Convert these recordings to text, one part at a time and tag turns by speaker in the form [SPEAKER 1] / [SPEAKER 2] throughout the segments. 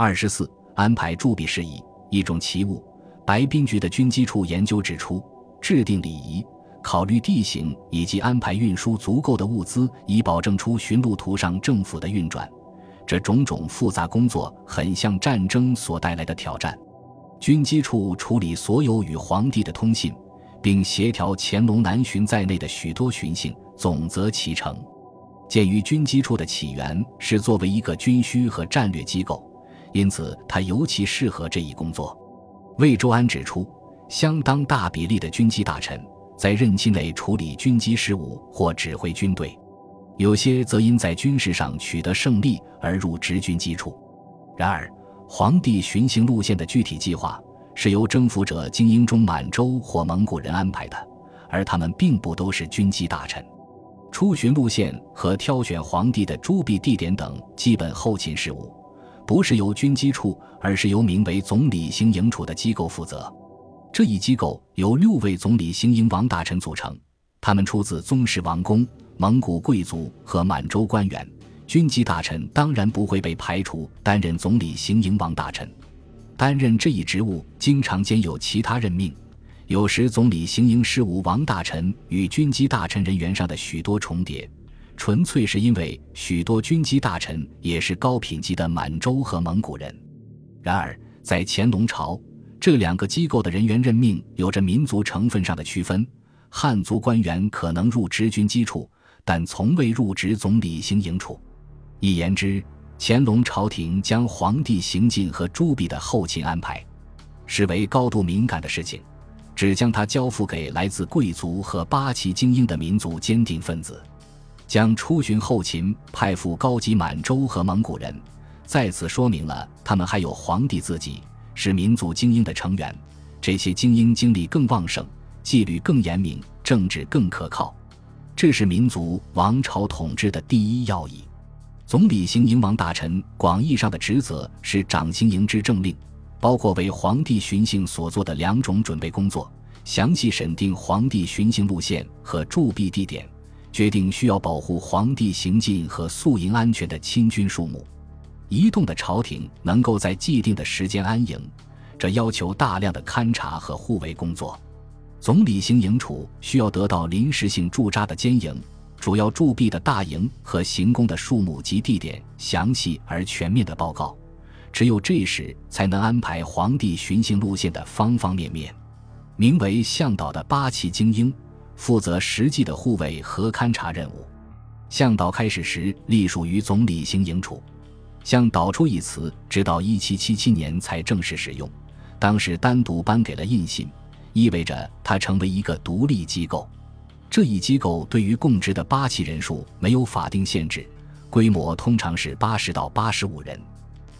[SPEAKER 1] 二十四，安排铸币事宜，一种奇物。白冰局的军机处研究指出，制定礼仪、考虑地形以及安排运输足够的物资，以保证出巡路途上政府的运转。这种种复杂工作很像战争所带来的挑战。军机处处理所有与皇帝的通信，并协调乾隆南巡在内的许多巡幸，总则其成。鉴于军机处的起源是作为一个军需和战略机构。因此，他尤其适合这一工作。魏周安指出，相当大比例的军机大臣在任期内处理军机事务或指挥军队，有些则因在军事上取得胜利而入职军机处。然而，皇帝巡行路线的具体计划是由征服者精英中满洲或蒙古人安排的，而他们并不都是军机大臣。出巡路线和挑选皇帝的驻币地点等基本后勤事务。不是由军机处，而是由名为总理行营处的机构负责。这一机构由六位总理行营王大臣组成，他们出自宗室王公、蒙古贵族和满洲官员。军机大臣当然不会被排除担任总理行营王大臣。担任这一职务经常兼有其他任命，有时总理行营事务王大臣与军机大臣人员上的许多重叠。纯粹是因为许多军机大臣也是高品级的满洲和蒙古人。然而，在乾隆朝，这两个机构的人员任命有着民族成分上的区分。汉族官员可能入职军机处，但从未入职总理行营处。一言之，乾隆朝廷将皇帝行进和朱棣的后勤安排视为高度敏感的事情，只将它交付给来自贵族和八旗精英的民族坚定分子。将出巡后勤派赴高级满洲和蒙古人，再次说明了他们还有皇帝自己是民族精英的成员。这些精英精力更旺盛，纪律更严明，政治更可靠。这是民族王朝统治的第一要义。总理行营王大臣广义上的职责是掌行营之政令，包括为皇帝巡行所做的两种准备工作：详细审定皇帝巡行路线和驻币地点。决定需要保护皇帝行进和宿营安全的亲军数目，移动的朝廷能够在既定的时间安营，这要求大量的勘察和护卫工作。总理行营处需要得到临时性驻扎的监营、主要驻币的大营和行宫的数目及地点详细而全面的报告，只有这时才能安排皇帝巡行路线的方方面面。名为向导的八旗精英。负责实际的护卫和勘察任务。向导开始时隶属于总理行营处，向导处一词直到一七七七年才正式使用，当时单独颁给了印信，意味着它成为一个独立机构。这一机构对于供职的八旗人数没有法定限制，规模通常是八十到八十五人。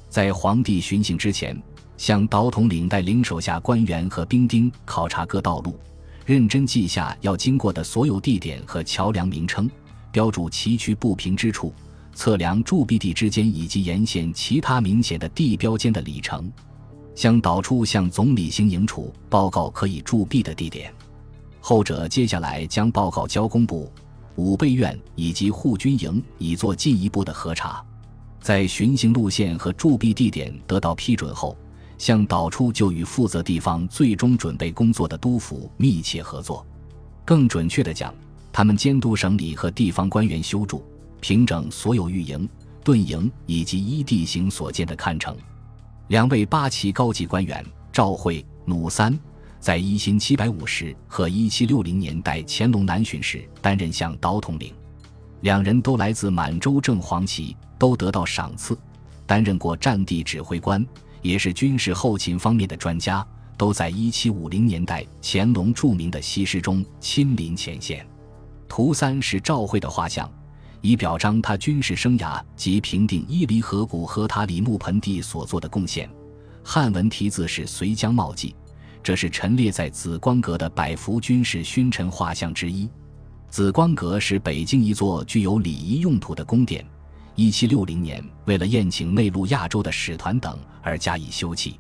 [SPEAKER 1] 在皇帝巡行之前，向导统领带领手下官员和兵丁考察各道路。认真记下要经过的所有地点和桥梁名称，标注崎岖不平之处，测量驻地地之间以及沿线其他明显的地标间的里程，向导处向总理行营处报告可以驻地的地点。后者接下来将报告交工部、武备院以及护军营，以做进一步的核查。在巡行路线和驻地地点得到批准后。向导处就与负责地方最终准备工作的督府密切合作，更准确地讲，他们监督省里和地方官员修筑、平整所有御营、盾营以及依地形所建的看城。两位八旗高级官员赵惠、努三，在一七七百五十和一七六零年代乾隆南巡时担任向导统领，两人都来自满洲正黄旗，都得到赏赐，担任过战地指挥官。也是军事后勤方面的专家，都在1750年代乾隆著名的西施中亲临前线。图三是赵惠的画像，以表彰他军事生涯及平定伊犁河谷和塔里木盆地所做的贡献。汉文题字是“随江茂记”，这是陈列在紫光阁的百幅军事勋臣画像之一。紫光阁是北京一座具有礼仪用途的宫殿。一七六零年，为了宴请内陆亚洲的使团等而加以修葺。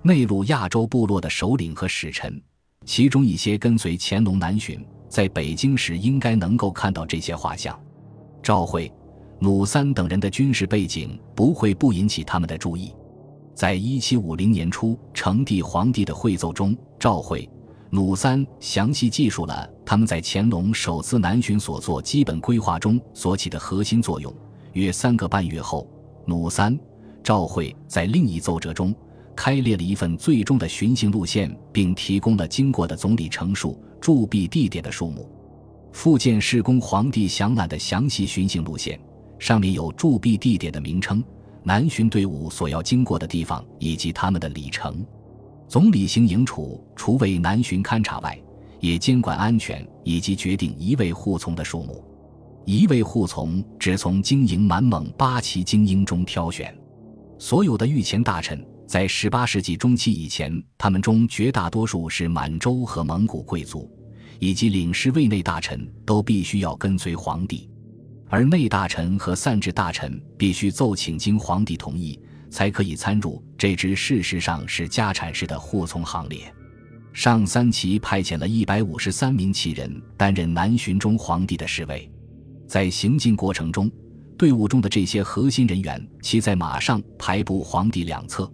[SPEAKER 1] 内陆亚洲部落的首领和使臣，其中一些跟随乾隆南巡，在北京时应该能够看到这些画像。赵惠、努三等人的军事背景不会不引起他们的注意。在一七五零年初，成帝皇帝的会奏中，赵惠、努三详细记述了他们在乾隆首次南巡所做基本规划中所起的核心作用。约三个半月后，努三、赵惠在另一奏折中开列了一份最终的巡行路线，并提供了经过的总理陈述、驻币地点的数目。附件是供皇帝详览的详细巡行路线，上面有驻币地点的名称。南巡队伍所要经过的地方以及他们的里程，总理行营处除为南巡勘察外，也监管安全以及决定一位护从的数目。一位护从只从经营满蒙八旗精英中挑选。所有的御前大臣在十八世纪中期以前，他们中绝大多数是满洲和蒙古贵族，以及领事卫内大臣都必须要跟随皇帝。而内大臣和散治大臣必须奏请经皇帝同意，才可以参入这支事实上是家产式的护从行列。上三旗派遣了一百五十三名旗人担任南巡中皇帝的侍卫，在行进过程中，队伍中的这些核心人员骑在马上排布皇帝两侧，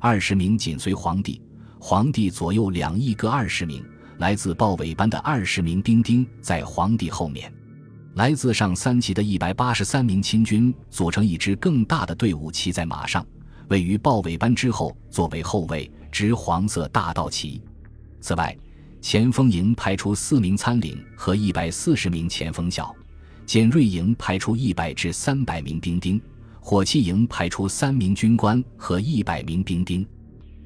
[SPEAKER 1] 二十名紧随皇帝，皇帝左右两翼各二十名，来自豹尾班的二十名兵丁在皇帝后面。来自上三旗的一百八十三名亲军组成一支更大的队伍，骑在马上，位于豹尾班之后，作为后卫，执黄色大道旗。此外，前锋营派出四名参领和一百四十名前锋校，简锐营派出一百至三百名兵丁，火器营派出三名军官和一百名兵丁。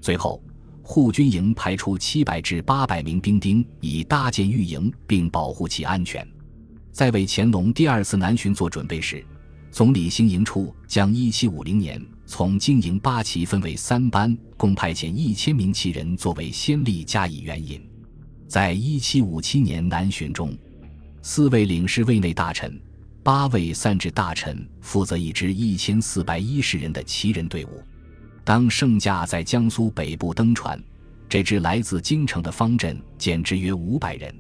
[SPEAKER 1] 最后，护军营派出七百至八百名兵丁，以搭建御营并保护其安全。在为乾隆第二次南巡做准备时，总理兴营处将1750年从经营八旗分为三班，共派遣一千名旗人作为先例加以援引。在1757年南巡中，四位领事卫内大臣、八位散治大臣负责一支一千四百一十人的旗人队伍。当圣驾在江苏北部登船，这支来自京城的方阵减至约五百人。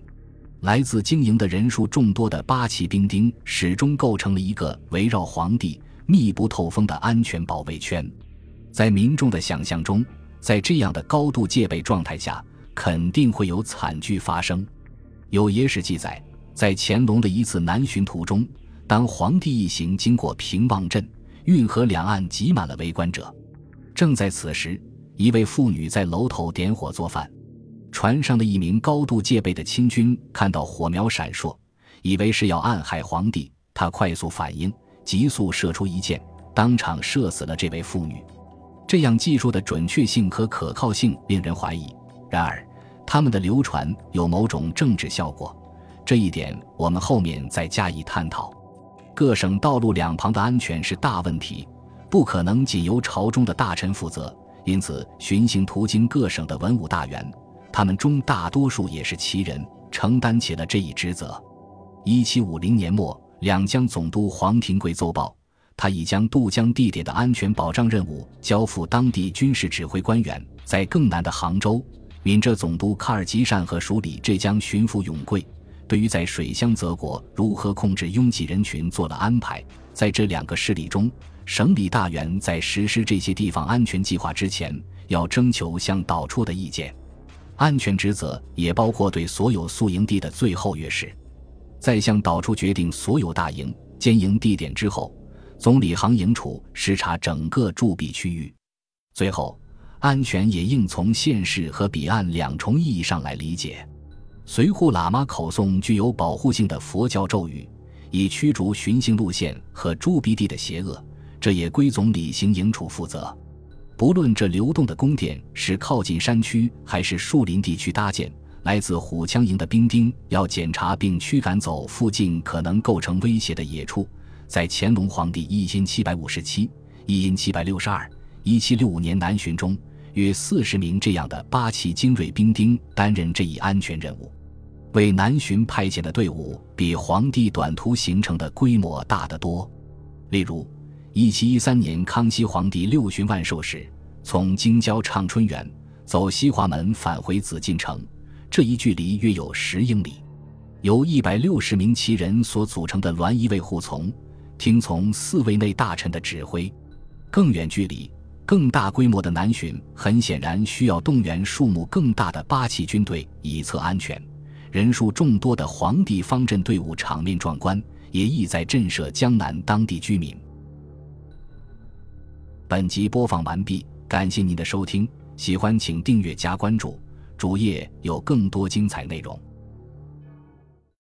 [SPEAKER 1] 来自经营的人数众多的八旗兵丁始终构成了一个围绕皇帝密不透风的安全保卫圈。在民众的想象中，在这样的高度戒备状态下，肯定会有惨剧发生。有野史记载，在乾隆的一次南巡途中，当皇帝一行经过平望镇，运河两岸挤满了围观者。正在此时，一位妇女在楼头点火做饭。船上的一名高度戒备的清军看到火苗闪烁，以为是要暗害皇帝，他快速反应，急速射出一箭，当场射死了这位妇女。这样技术的准确性和可靠性令人怀疑。然而，他们的流传有某种政治效果，这一点我们后面再加以探讨。各省道路两旁的安全是大问题，不可能仅由朝中的大臣负责，因此巡行途经各省的文武大员。他们中大多数也是旗人，承担起了这一职责。一七五零年末，两江总督黄廷贵奏报，他已将渡江地点的安全保障任务交付当地军事指挥官员。在更南的杭州，闽浙总督卡尔吉善和署理浙江巡抚永贵，对于在水乡泽国如何控制拥挤人群做了安排。在这两个势力中，省里大员在实施这些地方安全计划之前，要征求向导处的意见。安全职责也包括对所有宿营地的最后约示，在向导处决定所有大营、兼营地点之后，总理行营处视察整个驻跸区域。最后，安全也应从现世和彼岸两重意义上来理解。随护喇嘛口诵具有保护性的佛教咒语，以驱逐巡行路线和驻鼻地的邪恶，这也归总理行营处负责。不论这流动的宫殿是靠近山区还是树林地区搭建，来自虎枪营的兵丁要检查并驱赶走附近可能构成威胁的野畜。在乾隆皇帝一千七百五十七、一千七百六十二、一七六五年南巡中，约四十名这样的八旗精锐兵丁担任这一安全任务。为南巡派遣的队伍比皇帝短途行程的规模大得多。例如。一七一三年，康熙皇帝六巡万寿时，从京郊畅春园走西华门返回紫禁城，这一距离约有十英里。由一百六十名旗人所组成的銮仪卫护从，听从四位内大臣的指挥。更远距离，更大规模的南巡很显然需要动员数目更大的八旗军队以策安全，人数众多的皇帝方阵队伍场面壮观，也意在震慑江南当地居民。本集播放完毕，感谢您的收听，喜欢请订阅加关注，主页有更多精彩内容。